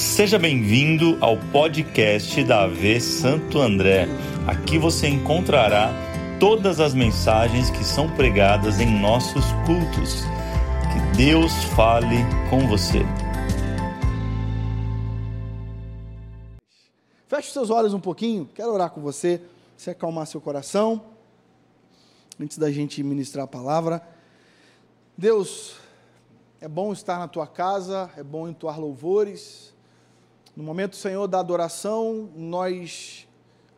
Seja bem-vindo ao podcast da AV Santo André. Aqui você encontrará todas as mensagens que são pregadas em nossos cultos. Que Deus fale com você. Feche seus olhos um pouquinho, quero orar com você, se acalmar seu coração, antes da gente ministrar a palavra. Deus, é bom estar na tua casa, é bom entoar louvores. No momento, Senhor, da adoração, nós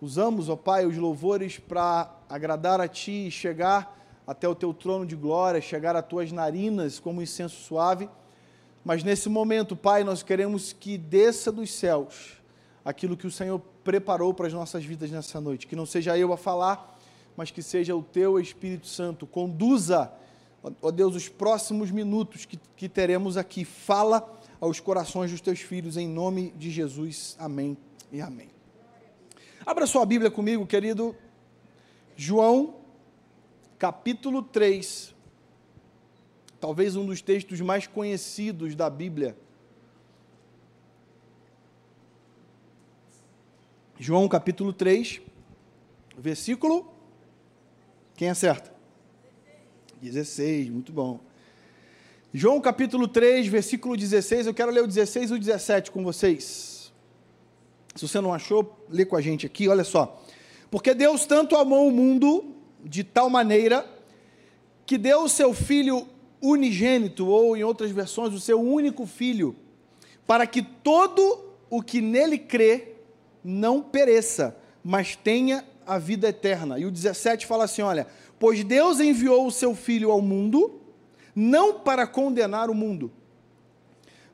usamos, ó Pai, os louvores para agradar a Ti e chegar até o Teu trono de glória, chegar às Tuas narinas como incenso suave. Mas nesse momento, Pai, nós queremos que desça dos céus aquilo que o Senhor preparou para as nossas vidas nessa noite. Que não seja eu a falar, mas que seja o Teu Espírito Santo. Conduza ó Deus, os próximos minutos que, que teremos aqui. Fala aos corações dos teus filhos, em nome de Jesus. Amém e amém. Abra sua Bíblia comigo, querido. João, capítulo 3. Talvez um dos textos mais conhecidos da Bíblia. João, capítulo 3, versículo. Quem acerta? 16, muito bom. João capítulo 3, versículo 16, eu quero ler o 16 e o 17 com vocês. Se você não achou, lê com a gente aqui, olha só. Porque Deus tanto amou o mundo de tal maneira que deu o seu filho unigênito, ou em outras versões, o seu único filho, para que todo o que nele crê não pereça, mas tenha a vida eterna. E o 17 fala assim: olha, Pois Deus enviou o seu Filho ao mundo, não para condenar o mundo,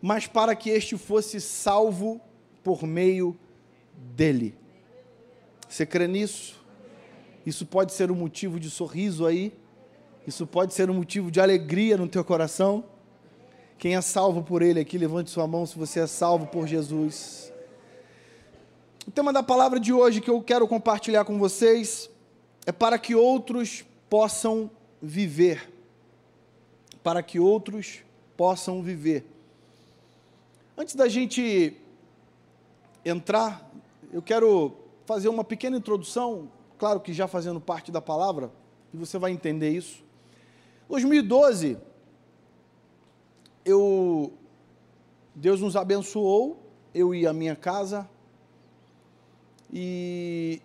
mas para que este fosse salvo por meio dele. Você crê nisso? Isso pode ser um motivo de sorriso aí? Isso pode ser um motivo de alegria no teu coração? Quem é salvo por ele aqui, levante sua mão se você é salvo por Jesus. O tema da palavra de hoje que eu quero compartilhar com vocês é para que outros possam viver, para que outros possam viver. Antes da gente entrar, eu quero fazer uma pequena introdução, claro que já fazendo parte da palavra, e você vai entender isso. 2012, eu Deus nos abençoou, eu e a minha casa, e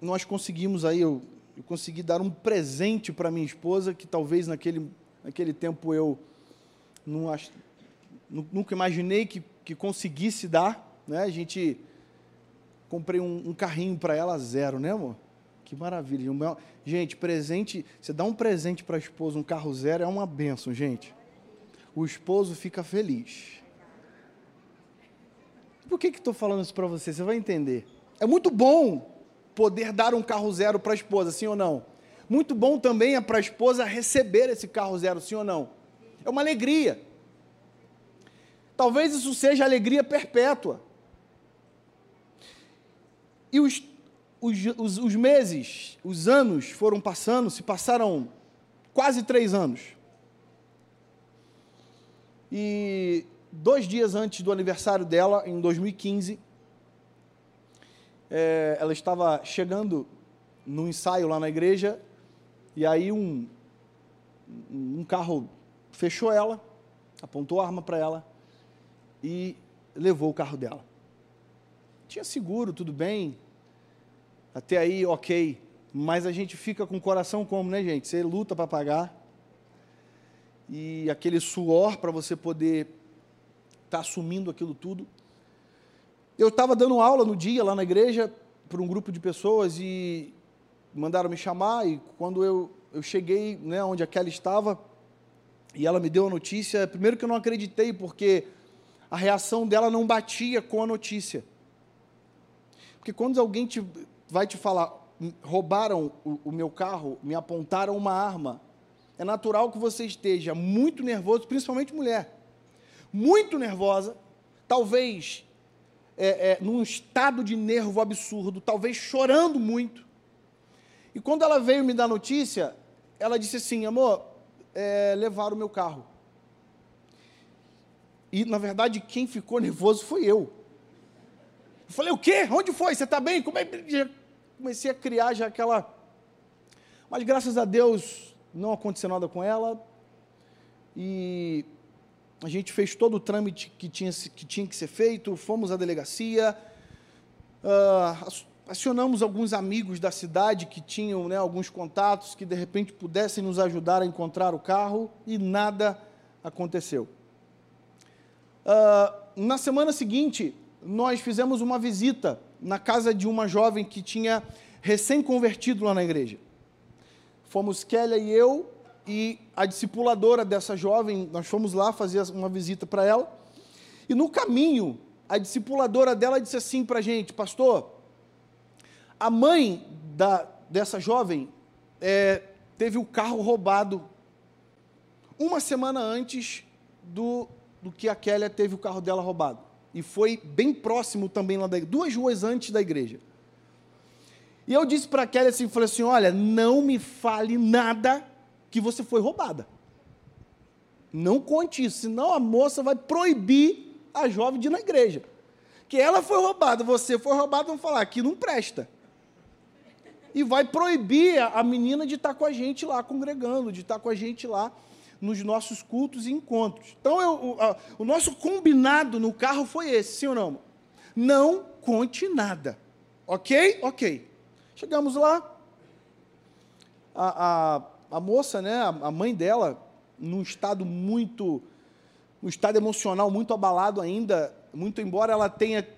nós conseguimos aí, eu eu consegui dar um presente para minha esposa que talvez naquele, naquele tempo eu não ach, nunca imaginei que, que conseguisse dar. Né? A gente comprei um, um carrinho para ela zero, né, amor? Que maravilha. Gente, presente, você dá um presente para a esposa, um carro zero, é uma benção, gente. O esposo fica feliz. Por que estou falando isso para você? Você vai entender. É muito bom poder dar um carro zero para a esposa, sim ou não? Muito bom também é para a esposa receber esse carro zero, sim ou não? É uma alegria. Talvez isso seja alegria perpétua. E os, os, os, os meses, os anos foram passando, se passaram quase três anos. E dois dias antes do aniversário dela, em 2015, é, ela estava chegando no ensaio lá na igreja, e aí um, um carro fechou ela, apontou a arma para ela e levou o carro dela. Tinha seguro, tudo bem, até aí ok, mas a gente fica com o coração como, né, gente? Você luta para pagar, e aquele suor para você poder estar tá assumindo aquilo tudo. Eu estava dando aula no dia lá na igreja para um grupo de pessoas e mandaram me chamar e quando eu, eu cheguei né, onde a Kelly estava e ela me deu a notícia, primeiro que eu não acreditei porque a reação dela não batia com a notícia. Porque quando alguém te, vai te falar, roubaram o, o meu carro, me apontaram uma arma, é natural que você esteja muito nervoso, principalmente mulher, muito nervosa, talvez é, é, num estado de nervo absurdo, talvez chorando muito. E quando ela veio me dar notícia, ela disse assim: amor, é, levaram o meu carro. E, na verdade, quem ficou nervoso foi eu. Eu falei, o quê? Onde foi? Você está bem? Como é. Comecei a criar já aquela... Mas, graças a Deus, não aconteceu nada com ela. E a gente fez todo o trâmite que tinha que, tinha que ser feito, fomos à delegacia, uh, acionamos alguns amigos da cidade que tinham né, alguns contatos que de repente pudessem nos ajudar a encontrar o carro e nada aconteceu. Uh, na semana seguinte, nós fizemos uma visita na casa de uma jovem que tinha recém-convertido lá na igreja. Fomos Kélia e eu e a discipuladora dessa jovem, nós fomos lá fazer uma visita para ela. E no caminho, a discipuladora dela disse assim para a gente, pastor, a mãe da, dessa jovem é, teve o carro roubado uma semana antes do, do que a Kélia teve o carro dela roubado. E foi bem próximo também lá da duas ruas antes da igreja. E eu disse para a Kélia assim, falei assim, olha, não me fale nada que você foi roubada. Não conte isso, senão a moça vai proibir a jovem de ir na igreja. Que ela foi roubada, você foi roubado, vão falar que não presta. E vai proibir a menina de estar com a gente lá congregando, de estar com a gente lá nos nossos cultos e encontros. Então, eu, o, a, o nosso combinado no carro foi esse, sim ou não? Não conte nada. Ok? Ok. Chegamos lá. A, a, a moça, né, a mãe dela, num estado muito, um estado emocional muito abalado ainda, muito embora ela tenha,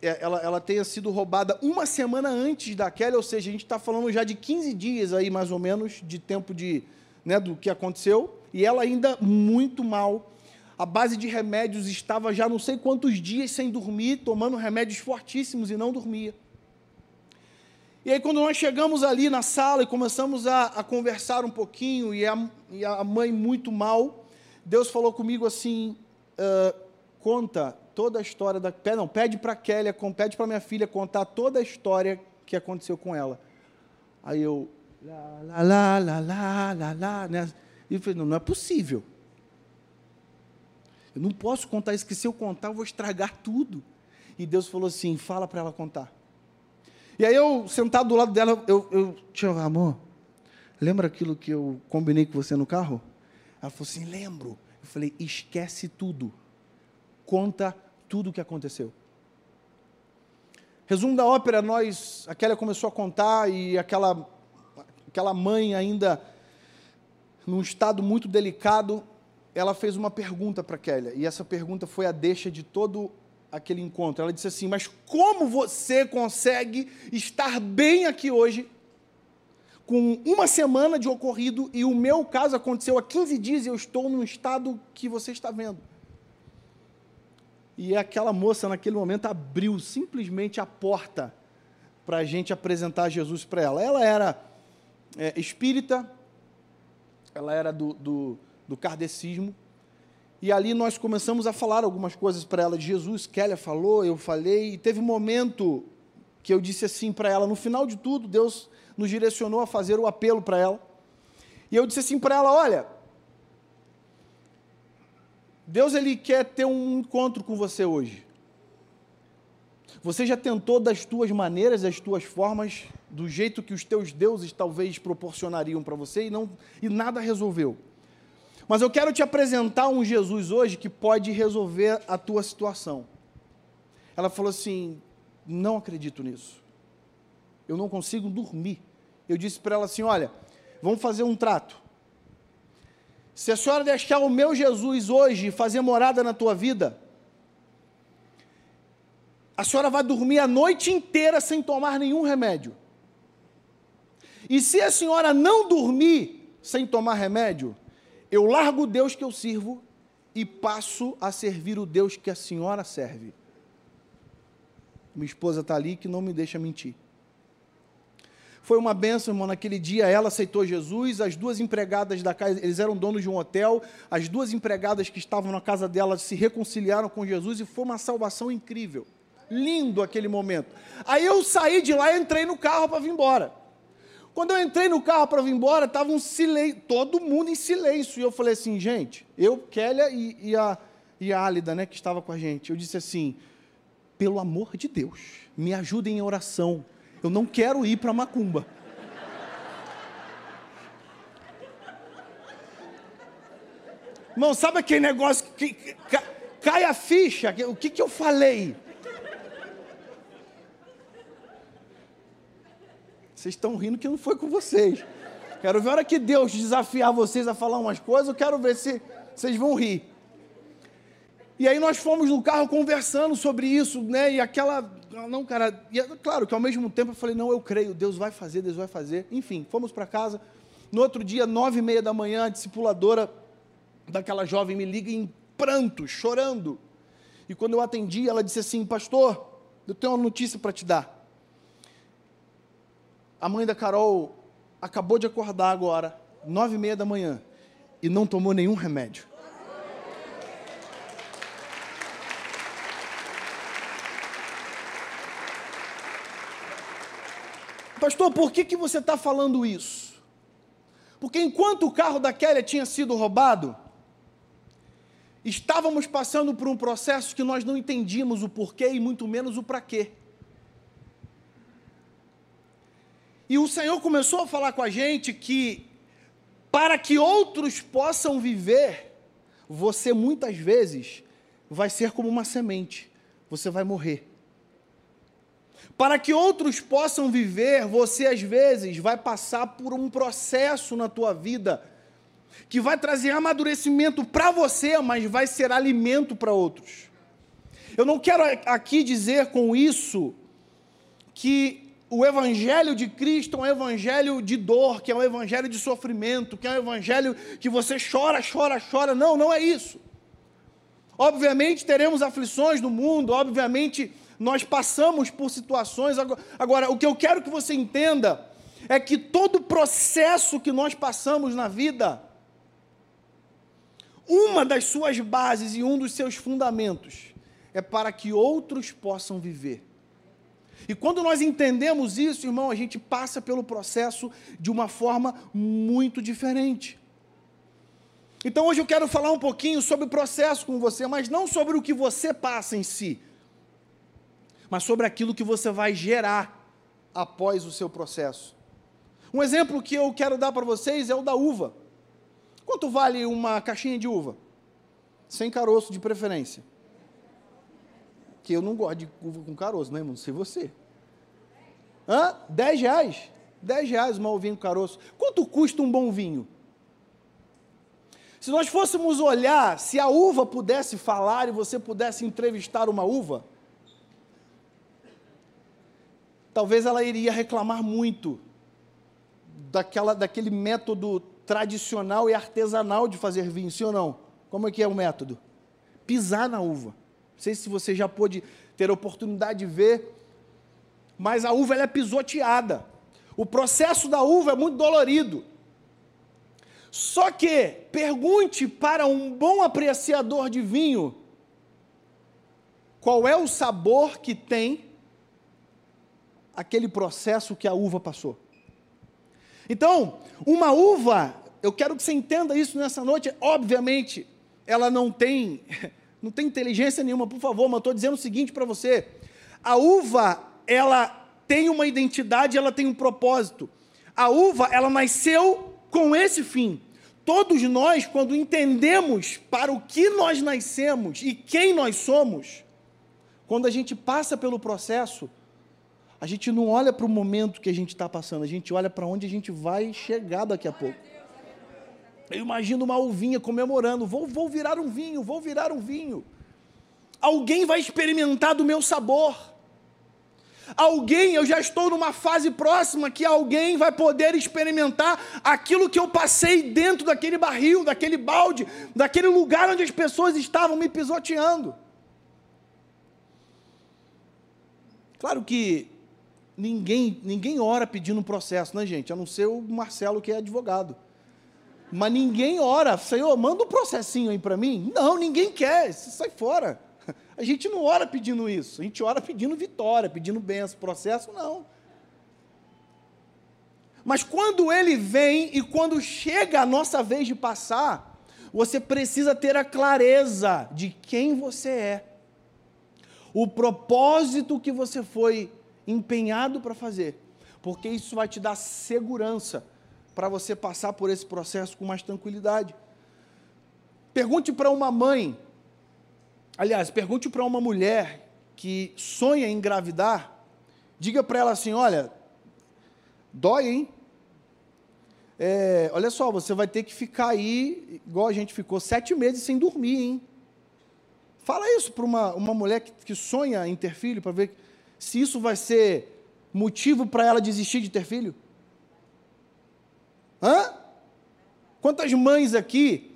é, ela, ela tenha sido roubada uma semana antes daquela, ou seja, a gente está falando já de 15 dias aí, mais ou menos, de tempo de, né, do que aconteceu, e ela ainda muito mal, a base de remédios estava já não sei quantos dias sem dormir, tomando remédios fortíssimos e não dormia. E aí, quando nós chegamos ali na sala e começamos a, a conversar um pouquinho, e a, e a, mãe muito mal, Deus falou comigo assim: uh, conta toda a história da. Não, pede para a Kélia, pede para minha filha contar toda a história que aconteceu com ela. Aí eu. Lá, lá, lá, lá, lá, lá, né? E eu falei: não, não é possível. Eu não posso contar isso, que se eu contar, eu vou estragar tudo. E Deus falou assim: fala para ela contar. E aí eu, sentado do lado dela, eu, eu tio, amor, lembra aquilo que eu combinei com você no carro? Ela falou assim, lembro. Eu falei, esquece tudo. Conta tudo o que aconteceu. Resumo da ópera, nós, aquela começou a contar e aquela, aquela mãe ainda num estado muito delicado, ela fez uma pergunta para Kélia, e essa pergunta foi a deixa de todo aquele encontro. Ela disse assim: Mas como você consegue estar bem aqui hoje, com uma semana de ocorrido, e o meu caso aconteceu há 15 dias e eu estou no estado que você está vendo? E aquela moça, naquele momento, abriu simplesmente a porta para a gente apresentar Jesus para ela. Ela era é, espírita, ela era do, do, do kardecismo, e ali nós começamos a falar algumas coisas para ela de Jesus. Kélia falou, eu falei, e teve um momento que eu disse assim para ela, no final de tudo, Deus nos direcionou a fazer o apelo para ela. E eu disse assim para ela: olha, Deus ele quer ter um encontro com você hoje. Você já tentou das tuas maneiras, das tuas formas, do jeito que os teus deuses talvez proporcionariam para você e não e nada resolveu. Mas eu quero te apresentar um Jesus hoje que pode resolver a tua situação. Ela falou assim: não acredito nisso. Eu não consigo dormir. Eu disse para ela assim: olha, vamos fazer um trato. Se a senhora deixar o meu Jesus hoje fazer morada na tua vida, a senhora vai dormir a noite inteira sem tomar nenhum remédio. E se a senhora não dormir sem tomar remédio, eu largo o Deus que eu sirvo e passo a servir o Deus que a senhora serve. Minha esposa está ali que não me deixa mentir. Foi uma benção, irmão. Naquele dia ela aceitou Jesus, as duas empregadas da casa, eles eram donos de um hotel, as duas empregadas que estavam na casa dela se reconciliaram com Jesus e foi uma salvação incrível. Lindo aquele momento. Aí eu saí de lá e entrei no carro para vir embora. Quando eu entrei no carro para vir embora, estava um silêncio, todo mundo em silêncio. E eu falei assim, gente, eu, Kélia e, e, a, e Álida, né, que estava com a gente. Eu disse assim: pelo amor de Deus, me ajudem em oração. Eu não quero ir para Macumba. Irmão, sabe aquele negócio que, que cai a ficha? O que, que eu falei? Vocês estão rindo que não foi com vocês. Quero ver a hora que Deus desafiar vocês a falar umas coisas, eu quero ver se vocês vão rir. E aí nós fomos no carro conversando sobre isso, né? E aquela. Não, cara. E é claro que ao mesmo tempo eu falei, não, eu creio, Deus vai fazer, Deus vai fazer. Enfim, fomos para casa. No outro dia, nove e meia da manhã, a discipuladora daquela jovem me liga em prantos, chorando. E quando eu atendi, ela disse assim: Pastor, eu tenho uma notícia para te dar. A mãe da Carol acabou de acordar agora, nove e meia da manhã, e não tomou nenhum remédio. Pastor, por que, que você está falando isso? Porque enquanto o carro da Kélia tinha sido roubado, estávamos passando por um processo que nós não entendíamos o porquê e muito menos o para quê. E o Senhor começou a falar com a gente que para que outros possam viver, você muitas vezes vai ser como uma semente, você vai morrer. Para que outros possam viver, você às vezes vai passar por um processo na tua vida que vai trazer amadurecimento para você, mas vai ser alimento para outros. Eu não quero aqui dizer com isso que o evangelho de Cristo é um evangelho de dor, que é um evangelho de sofrimento, que é um evangelho que você chora, chora, chora. Não, não é isso. Obviamente teremos aflições no mundo, obviamente nós passamos por situações. Agora, o que eu quero que você entenda é que todo processo que nós passamos na vida, uma das suas bases e um dos seus fundamentos é para que outros possam viver. E quando nós entendemos isso, irmão, a gente passa pelo processo de uma forma muito diferente. Então hoje eu quero falar um pouquinho sobre o processo com você, mas não sobre o que você passa em si, mas sobre aquilo que você vai gerar após o seu processo. Um exemplo que eu quero dar para vocês é o da uva. Quanto vale uma caixinha de uva? Sem caroço de preferência. Que eu não gosto de uva com caroço, não é, irmão? Não sei você. Hã? 10 reais? 10 reais uma uvinha com caroço. Quanto custa um bom vinho? Se nós fôssemos olhar, se a uva pudesse falar e você pudesse entrevistar uma uva, talvez ela iria reclamar muito daquela, daquele método tradicional e artesanal de fazer vinho, sim ou não? Como é que é o método? Pisar na uva. Não sei se você já pôde ter a oportunidade de ver, mas a uva é pisoteada. O processo da uva é muito dolorido. Só que pergunte para um bom apreciador de vinho qual é o sabor que tem aquele processo que a uva passou. Então, uma uva, eu quero que você entenda isso nessa noite, obviamente, ela não tem, não tem inteligência nenhuma, por favor, mas estou dizendo o seguinte para você: a uva, ela tem uma identidade, ela tem um propósito. A uva, ela nasceu com esse fim. Todos nós, quando entendemos para o que nós nascemos e quem nós somos, quando a gente passa pelo processo, a gente não olha para o momento que a gente está passando, a gente olha para onde a gente vai chegar daqui a pouco. Eu imagino uma uvinha comemorando: vou, vou virar um vinho, vou virar um vinho. Alguém vai experimentar do meu sabor. Alguém, eu já estou numa fase próxima que alguém vai poder experimentar aquilo que eu passei dentro daquele barril, daquele balde, daquele lugar onde as pessoas estavam me pisoteando. Claro que Ninguém, ninguém ora pedindo um processo, né, gente? A não ser o Marcelo, que é advogado. Mas ninguém ora, Senhor, manda um processinho aí para mim. Não, ninguém quer, sai fora. A gente não ora pedindo isso, a gente ora pedindo vitória, pedindo bênção, processo não. Mas quando ele vem e quando chega a nossa vez de passar, você precisa ter a clareza de quem você é, o propósito que você foi empenhado para fazer, porque isso vai te dar segurança para você passar por esse processo com mais tranquilidade. Pergunte para uma mãe, aliás, pergunte para uma mulher que sonha em engravidar, diga para ela assim: olha, dói, hein? É, olha só, você vai ter que ficar aí, igual a gente ficou, sete meses sem dormir, hein? Fala isso para uma, uma mulher que, que sonha em ter filho, para ver se isso vai ser motivo para ela desistir de ter filho. Hã? Quantas mães aqui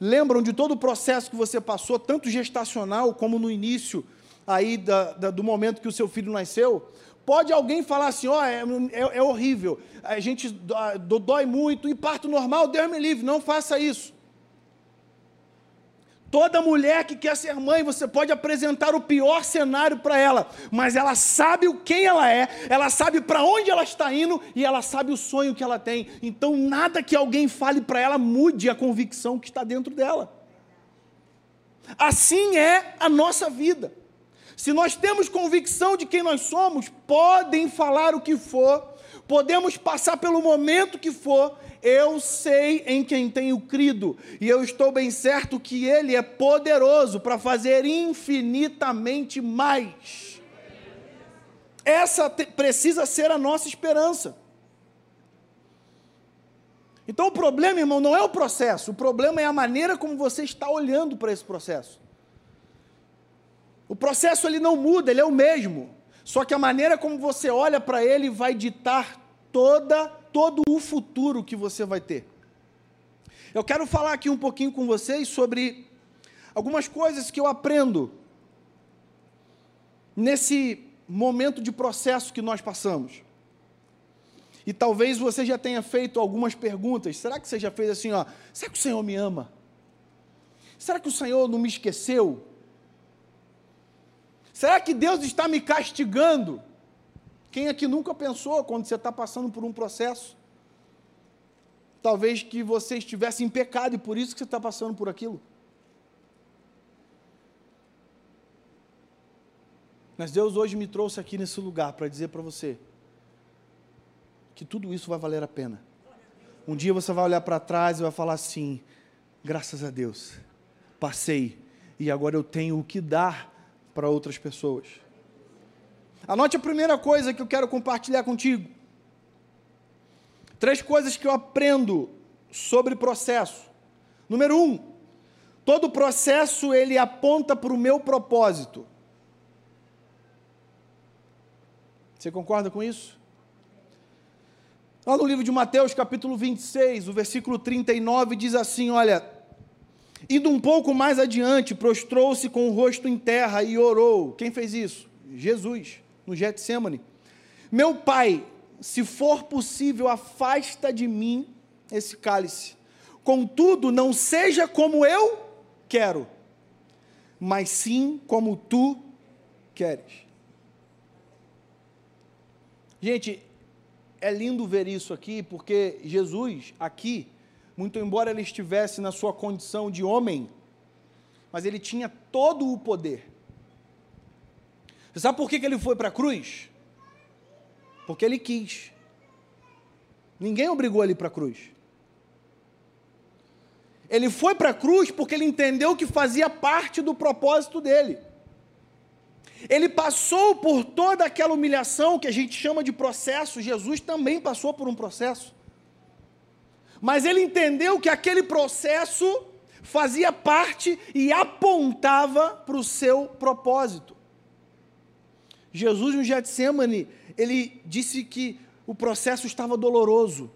lembram de todo o processo que você passou, tanto gestacional como no início aí da, da, do momento que o seu filho nasceu? Pode alguém falar assim, ó, oh, é, é, é, horrível, a gente dói muito, e parto normal, Deus me livre, não faça isso. Toda mulher que quer ser mãe, você pode apresentar o pior cenário para ela, mas ela sabe o quem ela é, ela sabe para onde ela está indo e ela sabe o sonho que ela tem. Então, nada que alguém fale para ela mude a convicção que está dentro dela. Assim é a nossa vida. Se nós temos convicção de quem nós somos, podem falar o que for, podemos passar pelo momento que for, eu sei em quem tenho crido, e eu estou bem certo que Ele é poderoso para fazer infinitamente mais. Essa precisa ser a nossa esperança. Então o problema, irmão, não é o processo, o problema é a maneira como você está olhando para esse processo. O processo ele não muda, ele é o mesmo. Só que a maneira como você olha para ele vai ditar toda todo o futuro que você vai ter. Eu quero falar aqui um pouquinho com vocês sobre algumas coisas que eu aprendo nesse momento de processo que nós passamos. E talvez você já tenha feito algumas perguntas. Será que você já fez assim, ó? Será que o Senhor me ama? Será que o Senhor não me esqueceu? Será que Deus está me castigando? Quem aqui nunca pensou quando você está passando por um processo? Talvez que você estivesse em pecado e por isso que você está passando por aquilo. Mas Deus hoje me trouxe aqui nesse lugar para dizer para você que tudo isso vai valer a pena. Um dia você vai olhar para trás e vai falar assim: graças a Deus, passei e agora eu tenho o que dar para outras pessoas. Anote a primeira coisa que eu quero compartilhar contigo. Três coisas que eu aprendo sobre processo. Número um, todo processo ele aponta para o meu propósito. Você concorda com isso? Lá no livro de Mateus, capítulo 26, o versículo 39 diz assim: Olha, Indo um pouco mais adiante, prostrou-se com o rosto em terra e orou. Quem fez isso? Jesus, no Getsemane. Meu pai, se for possível, afasta de mim esse cálice. Contudo, não seja como eu quero, mas sim como tu queres. Gente, é lindo ver isso aqui, porque Jesus, aqui, muito embora ele estivesse na sua condição de homem, mas ele tinha todo o poder. Você sabe por que ele foi para a cruz? Porque ele quis. Ninguém obrigou ele para a cruz. Ele foi para a cruz porque ele entendeu que fazia parte do propósito dele. Ele passou por toda aquela humilhação que a gente chama de processo. Jesus também passou por um processo. Mas ele entendeu que aquele processo fazia parte e apontava para o seu propósito. Jesus no Getsemane, ele disse que o processo estava doloroso,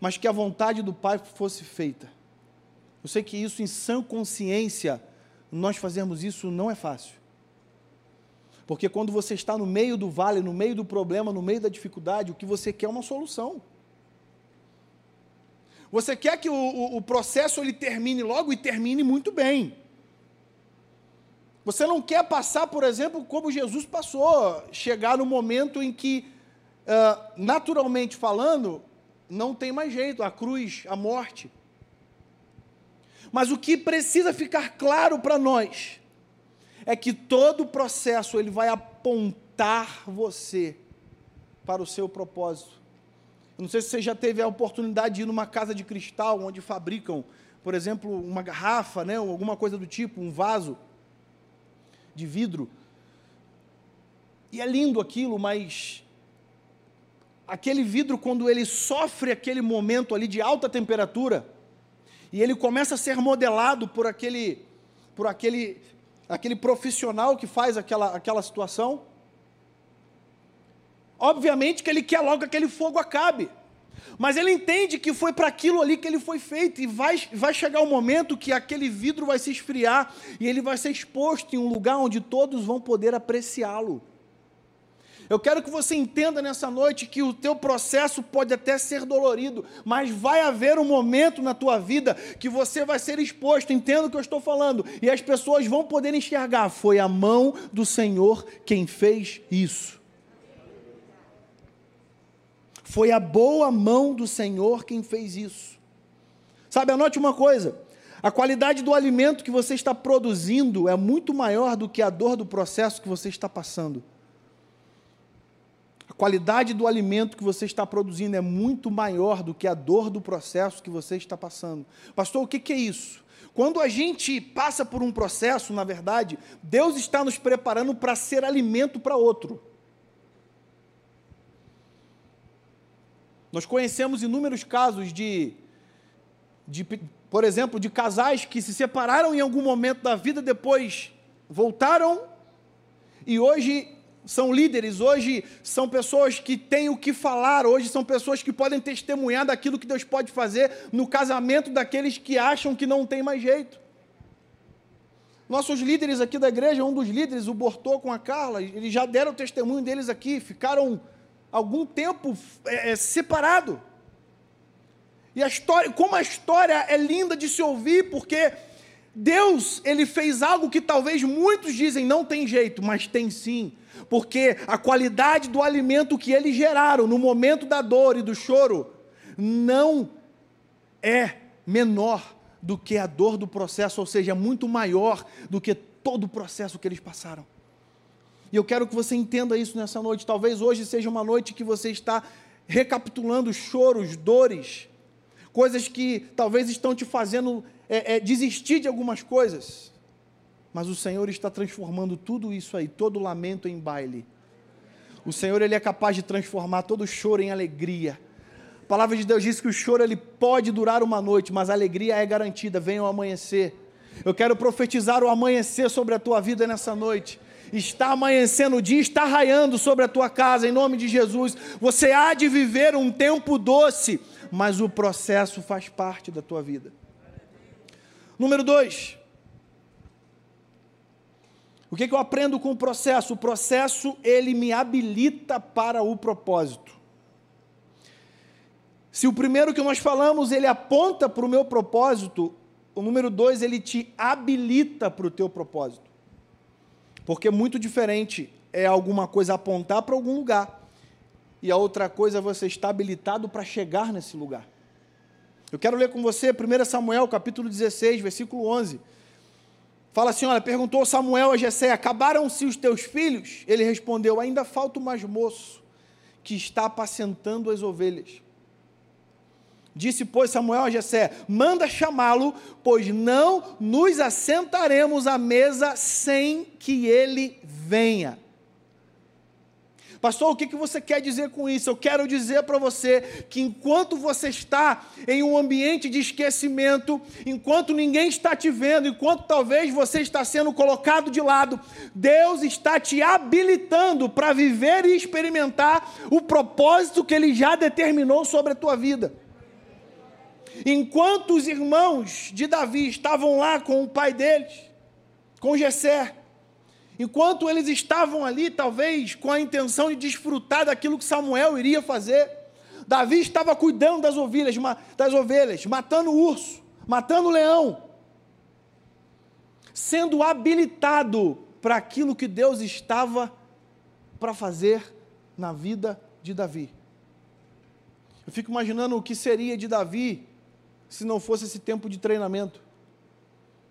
mas que a vontade do Pai fosse feita. Eu sei que isso em sã consciência, nós fazermos isso não é fácil. Porque quando você está no meio do vale, no meio do problema, no meio da dificuldade, o que você quer é uma solução. Você quer que o, o, o processo ele termine logo e termine muito bem. Você não quer passar, por exemplo, como Jesus passou, chegar no momento em que, uh, naturalmente falando, não tem mais jeito, a cruz, a morte. Mas o que precisa ficar claro para nós é que todo o processo ele vai apontar você para o seu propósito. Eu não sei se você já teve a oportunidade de ir numa casa de cristal onde fabricam, por exemplo, uma garrafa, né, ou alguma coisa do tipo, um vaso de vidro. E é lindo aquilo, mas aquele vidro, quando ele sofre aquele momento ali de alta temperatura, e ele começa a ser modelado por aquele, por aquele, aquele profissional que faz aquela, aquela situação, obviamente que ele quer logo que aquele fogo acabe. Mas ele entende que foi para aquilo ali que ele foi feito, e vai, vai chegar o um momento que aquele vidro vai se esfriar e ele vai ser exposto em um lugar onde todos vão poder apreciá-lo. Eu quero que você entenda nessa noite que o teu processo pode até ser dolorido, mas vai haver um momento na tua vida que você vai ser exposto, entenda o que eu estou falando, e as pessoas vão poder enxergar, foi a mão do Senhor quem fez isso. Foi a boa mão do Senhor quem fez isso. Sabe, anote uma coisa: a qualidade do alimento que você está produzindo é muito maior do que a dor do processo que você está passando. A qualidade do alimento que você está produzindo é muito maior do que a dor do processo que você está passando. Pastor, o que é isso? Quando a gente passa por um processo, na verdade, Deus está nos preparando para ser alimento para outro. Nós conhecemos inúmeros casos de, de, por exemplo, de casais que se separaram em algum momento da vida, depois voltaram e hoje são líderes, hoje são pessoas que têm o que falar, hoje são pessoas que podem testemunhar daquilo que Deus pode fazer no casamento daqueles que acham que não tem mais jeito. Nossos líderes aqui da igreja, um dos líderes, o Bortô com a Carla, eles já deram o testemunho deles aqui, ficaram algum tempo é, é, separado. E a história, como a história é linda de se ouvir, porque Deus, ele fez algo que talvez muitos dizem não tem jeito, mas tem sim. Porque a qualidade do alimento que eles geraram no momento da dor e do choro não é menor do que a dor do processo, ou seja, muito maior do que todo o processo que eles passaram. E eu quero que você entenda isso nessa noite. Talvez hoje seja uma noite que você está recapitulando choros, dores, coisas que talvez estão te fazendo é, é, desistir de algumas coisas. Mas o Senhor está transformando tudo isso aí, todo lamento em baile. O Senhor ele é capaz de transformar todo choro em alegria. A palavra de Deus diz que o choro ele pode durar uma noite, mas a alegria é garantida. Venha o amanhecer. Eu quero profetizar o amanhecer sobre a tua vida nessa noite está amanhecendo o dia, está raiando sobre a tua casa, em nome de Jesus. Você há de viver um tempo doce, mas o processo faz parte da tua vida. Número dois. O que, que eu aprendo com o processo? O processo, ele me habilita para o propósito. Se o primeiro que nós falamos, ele aponta para o meu propósito, o número dois, ele te habilita para o teu propósito. Porque muito diferente é alguma coisa apontar para algum lugar e a outra coisa é você estar habilitado para chegar nesse lugar. Eu quero ler com você 1 Samuel, capítulo 16, versículo 11. Fala assim: olha, perguntou Samuel a Jessé: acabaram-se os teus filhos? Ele respondeu: ainda falta o mais moço, que está apacentando as ovelhas. Disse, pois, Samuel a Jessé: manda chamá-lo, pois não nos assentaremos à mesa sem que ele venha. Pastor, o que você quer dizer com isso? Eu quero dizer para você que enquanto você está em um ambiente de esquecimento, enquanto ninguém está te vendo, enquanto talvez você está sendo colocado de lado, Deus está te habilitando para viver e experimentar o propósito que Ele já determinou sobre a tua vida. Enquanto os irmãos de Davi estavam lá com o pai deles, com Jessé, enquanto eles estavam ali, talvez com a intenção de desfrutar daquilo que Samuel iria fazer, Davi estava cuidando das ovelhas, das ovelhas, matando o urso, matando o leão, sendo habilitado para aquilo que Deus estava para fazer na vida de Davi. Eu fico imaginando o que seria de Davi se não fosse esse tempo de treinamento.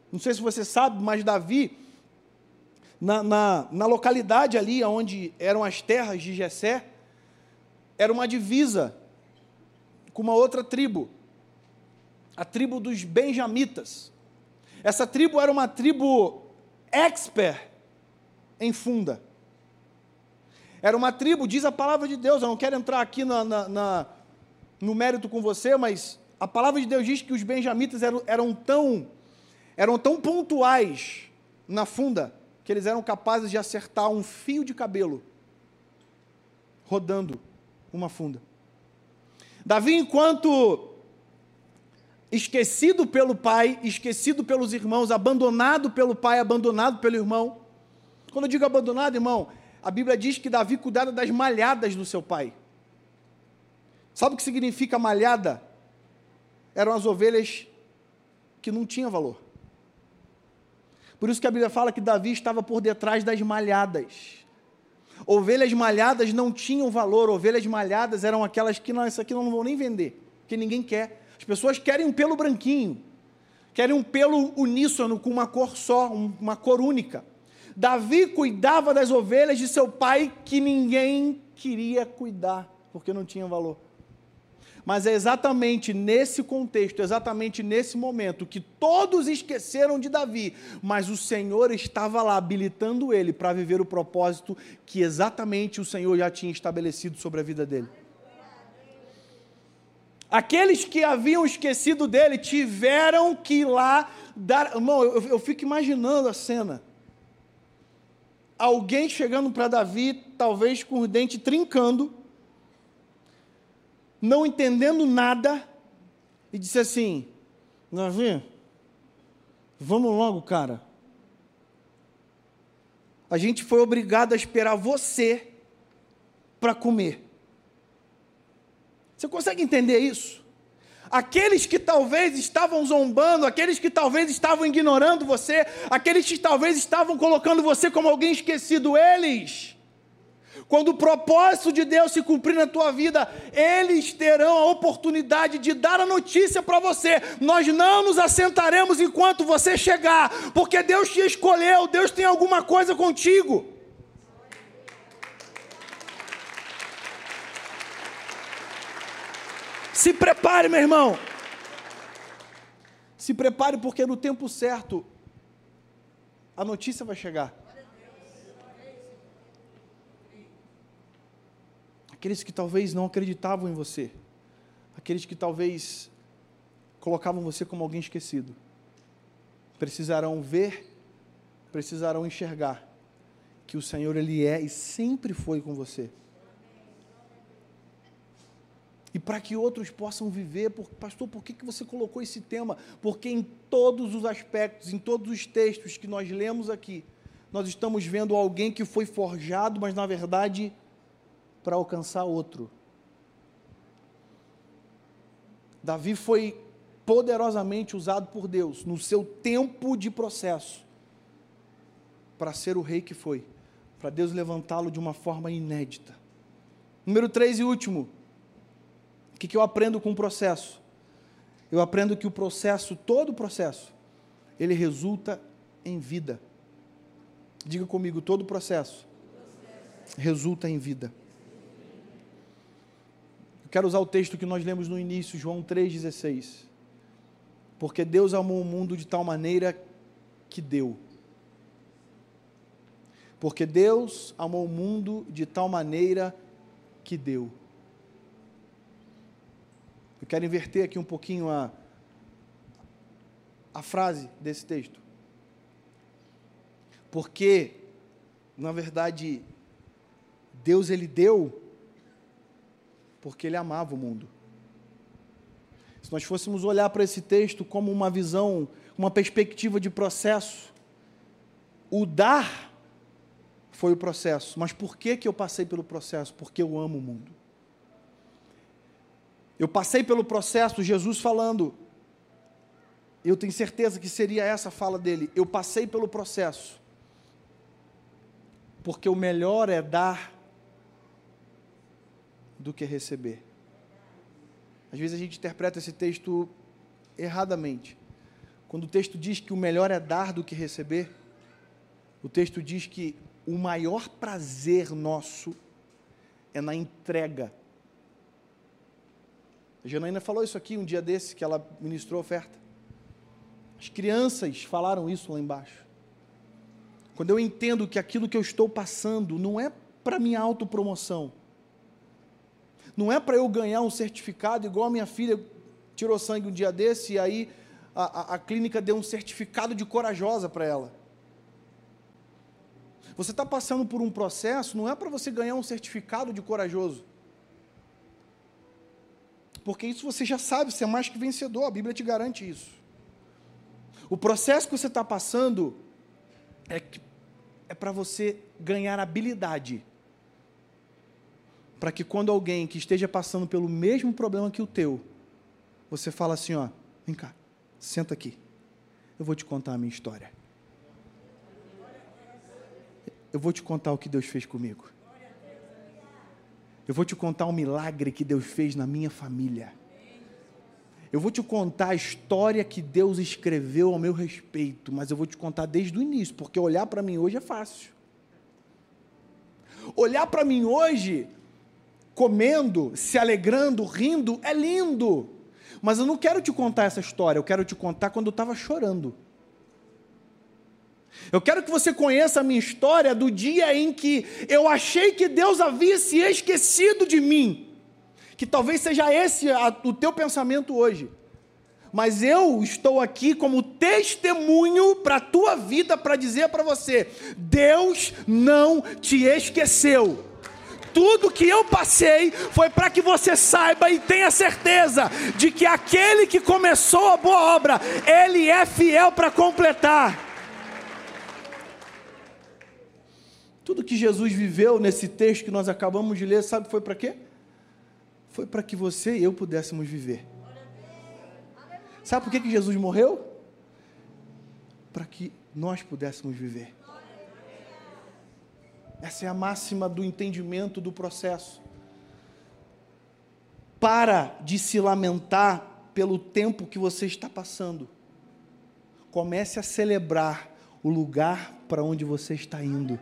Não sei se você sabe, mas Davi, na, na, na localidade ali onde eram as terras de Jessé, era uma divisa com uma outra tribo, a tribo dos benjamitas. Essa tribo era uma tribo expert em funda. Era uma tribo, diz a palavra de Deus, eu não quero entrar aqui na, na, na, no mérito com você, mas a palavra de Deus diz que os benjamitas eram, eram, tão, eram tão pontuais na funda, que eles eram capazes de acertar um fio de cabelo rodando uma funda. Davi, enquanto esquecido pelo pai, esquecido pelos irmãos, abandonado pelo pai, abandonado pelo irmão. Quando eu digo abandonado, irmão, a Bíblia diz que Davi cuidava das malhadas do seu pai. Sabe o que significa malhada? Eram as ovelhas que não tinham valor. Por isso que a Bíblia fala que Davi estava por detrás das malhadas. Ovelhas malhadas não tinham valor, ovelhas malhadas eram aquelas que não, isso aqui não vou nem vender, porque ninguém quer. As pessoas querem um pelo branquinho, querem um pelo uníssono com uma cor só, uma cor única. Davi cuidava das ovelhas de seu pai que ninguém queria cuidar, porque não tinha valor. Mas é exatamente nesse contexto, exatamente nesse momento, que todos esqueceram de Davi, mas o Senhor estava lá habilitando ele para viver o propósito que exatamente o Senhor já tinha estabelecido sobre a vida dele. Aqueles que haviam esquecido dele tiveram que ir lá dar. Irmão, eu, eu fico imaginando a cena. Alguém chegando para Davi, talvez com o dente trincando, não entendendo nada, e disse assim: Davi, vamos logo, cara. A gente foi obrigado a esperar você para comer. Você consegue entender isso? Aqueles que talvez estavam zombando, aqueles que talvez estavam ignorando você, aqueles que talvez estavam colocando você como alguém esquecido, eles quando o propósito de Deus se cumprir na tua vida, eles terão a oportunidade de dar a notícia para você. Nós não nos assentaremos enquanto você chegar, porque Deus te escolheu, Deus tem alguma coisa contigo. Se prepare, meu irmão. Se prepare, porque no tempo certo a notícia vai chegar. Aqueles que talvez não acreditavam em você, aqueles que talvez colocavam você como alguém esquecido, precisarão ver, precisarão enxergar que o Senhor ele é e sempre foi com você. E para que outros possam viver, por, pastor, por que, que você colocou esse tema? Porque em todos os aspectos, em todos os textos que nós lemos aqui, nós estamos vendo alguém que foi forjado, mas na verdade para alcançar outro. Davi foi poderosamente usado por Deus no seu tempo de processo para ser o rei que foi, para Deus levantá-lo de uma forma inédita. Número 3 e último. O que, que eu aprendo com o processo? Eu aprendo que o processo, todo o processo, ele resulta em vida. Diga comigo, todo o processo resulta em vida. Quero usar o texto que nós lemos no início, João 3,16. Porque Deus amou o mundo de tal maneira que deu. Porque Deus amou o mundo de tal maneira que deu. Eu quero inverter aqui um pouquinho a, a frase desse texto. Porque, na verdade, Deus ele deu porque ele amava o mundo. Se nós fôssemos olhar para esse texto como uma visão, uma perspectiva de processo, o dar foi o processo. Mas por que, que eu passei pelo processo? Porque eu amo o mundo. Eu passei pelo processo, Jesus falando, eu tenho certeza que seria essa a fala dele. Eu passei pelo processo, porque o melhor é dar do que receber. Às vezes a gente interpreta esse texto erradamente. Quando o texto diz que o melhor é dar do que receber, o texto diz que o maior prazer nosso é na entrega. A Janaína falou isso aqui um dia desse, que ela ministrou oferta. As crianças falaram isso lá embaixo. Quando eu entendo que aquilo que eu estou passando não é para minha autopromoção, não é para eu ganhar um certificado, igual a minha filha tirou sangue um dia desse, e aí a, a, a clínica deu um certificado de corajosa para ela. Você está passando por um processo, não é para você ganhar um certificado de corajoso. Porque isso você já sabe, você é mais que vencedor, a Bíblia te garante isso. O processo que você está passando é, é para você ganhar habilidade. Para que quando alguém que esteja passando pelo mesmo problema que o teu, você fala assim, ó, vem cá, senta aqui. Eu vou te contar a minha história eu vou te contar o que Deus fez comigo. Eu vou te contar o milagre que Deus fez na minha família. Eu vou te contar a história que Deus escreveu ao meu respeito, mas eu vou te contar desde o início, porque olhar para mim hoje é fácil. Olhar para mim hoje, comendo, se alegrando, rindo, é lindo. Mas eu não quero te contar essa história, eu quero te contar quando eu estava chorando. Eu quero que você conheça a minha história do dia em que eu achei que Deus havia se esquecido de mim. Que talvez seja esse a, o teu pensamento hoje. Mas eu estou aqui como testemunho para a tua vida para dizer para você: Deus não te esqueceu. Tudo que eu passei foi para que você saiba e tenha certeza de que aquele que começou a boa obra, ele é fiel para completar. Tudo que Jesus viveu nesse texto que nós acabamos de ler, sabe foi para quê? Foi para que você e eu pudéssemos viver. Sabe por que, que Jesus morreu? Para que nós pudéssemos viver. Essa é a máxima do entendimento do processo. Para de se lamentar pelo tempo que você está passando. Comece a celebrar o lugar para onde você está indo.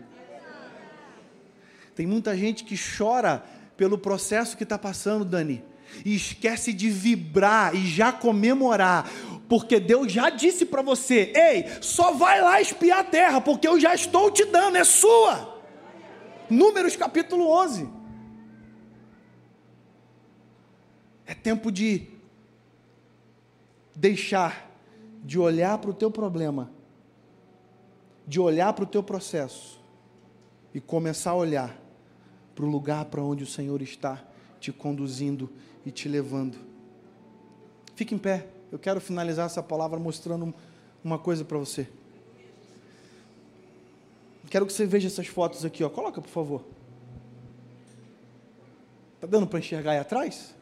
Tem muita gente que chora pelo processo que está passando, Dani, e esquece de vibrar e já comemorar, porque Deus já disse para você: ei, só vai lá espiar a terra, porque eu já estou te dando, é sua. Números capítulo 11. É tempo de deixar de olhar para o teu problema, de olhar para o teu processo e começar a olhar para o lugar para onde o Senhor está te conduzindo e te levando. Fique em pé. Eu quero finalizar essa palavra mostrando uma coisa para você. Quero que você veja essas fotos aqui, ó. Coloca, por favor. Tá dando para enxergar aí atrás?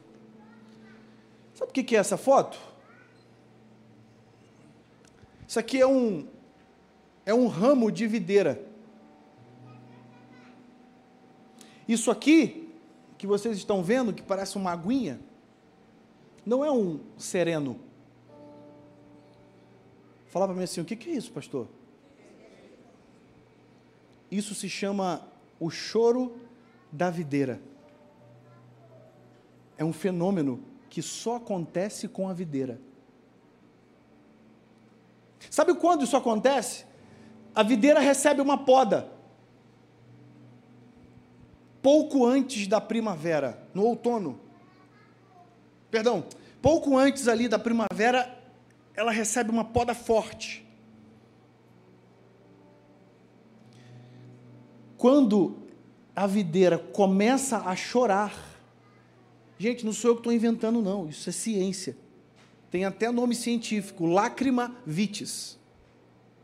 Sabe o que é essa foto? Isso aqui é um é um ramo de videira. Isso aqui, que vocês estão vendo, que parece uma aguinha, não é um sereno. Fala para mim assim: o que, que é isso, pastor? Isso se chama o choro da videira. É um fenômeno que só acontece com a videira. Sabe quando isso acontece? A videira recebe uma poda pouco antes da primavera, no outono. Perdão, pouco antes ali da primavera, ela recebe uma poda forte. Quando a videira começa a chorar, gente, não sou eu que estou inventando, não, isso é ciência. Tem até nome científico, lágrima vitis.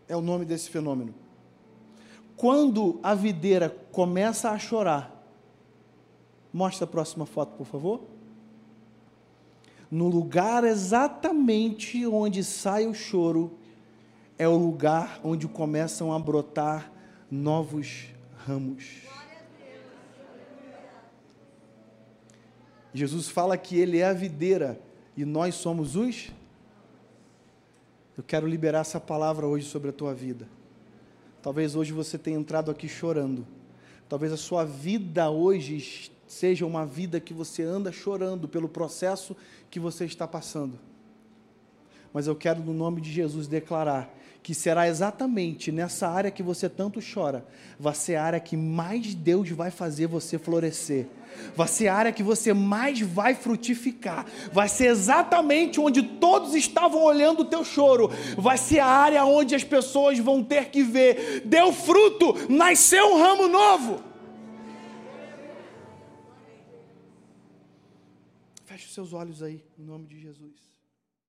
É o nome desse fenômeno. Quando a videira começa a chorar, Mostra a próxima foto, por favor. No lugar exatamente onde sai o choro, é o lugar onde começam a brotar novos ramos. Jesus fala que Ele é a videira e nós somos os. Eu quero liberar essa palavra hoje sobre a tua vida. Talvez hoje você tenha entrado aqui chorando. Talvez a sua vida hoje seja uma vida que você anda chorando pelo processo que você está passando. Mas eu quero, no nome de Jesus, declarar que será exatamente nessa área que você tanto chora, vai ser a área que mais Deus vai fazer você florescer. Vai ser a área que você mais vai frutificar. Vai ser exatamente onde todos estavam olhando o teu choro. Vai ser a área onde as pessoas vão ter que ver. Deu fruto, nasceu um ramo novo. Feche os seus olhos aí, em nome de Jesus.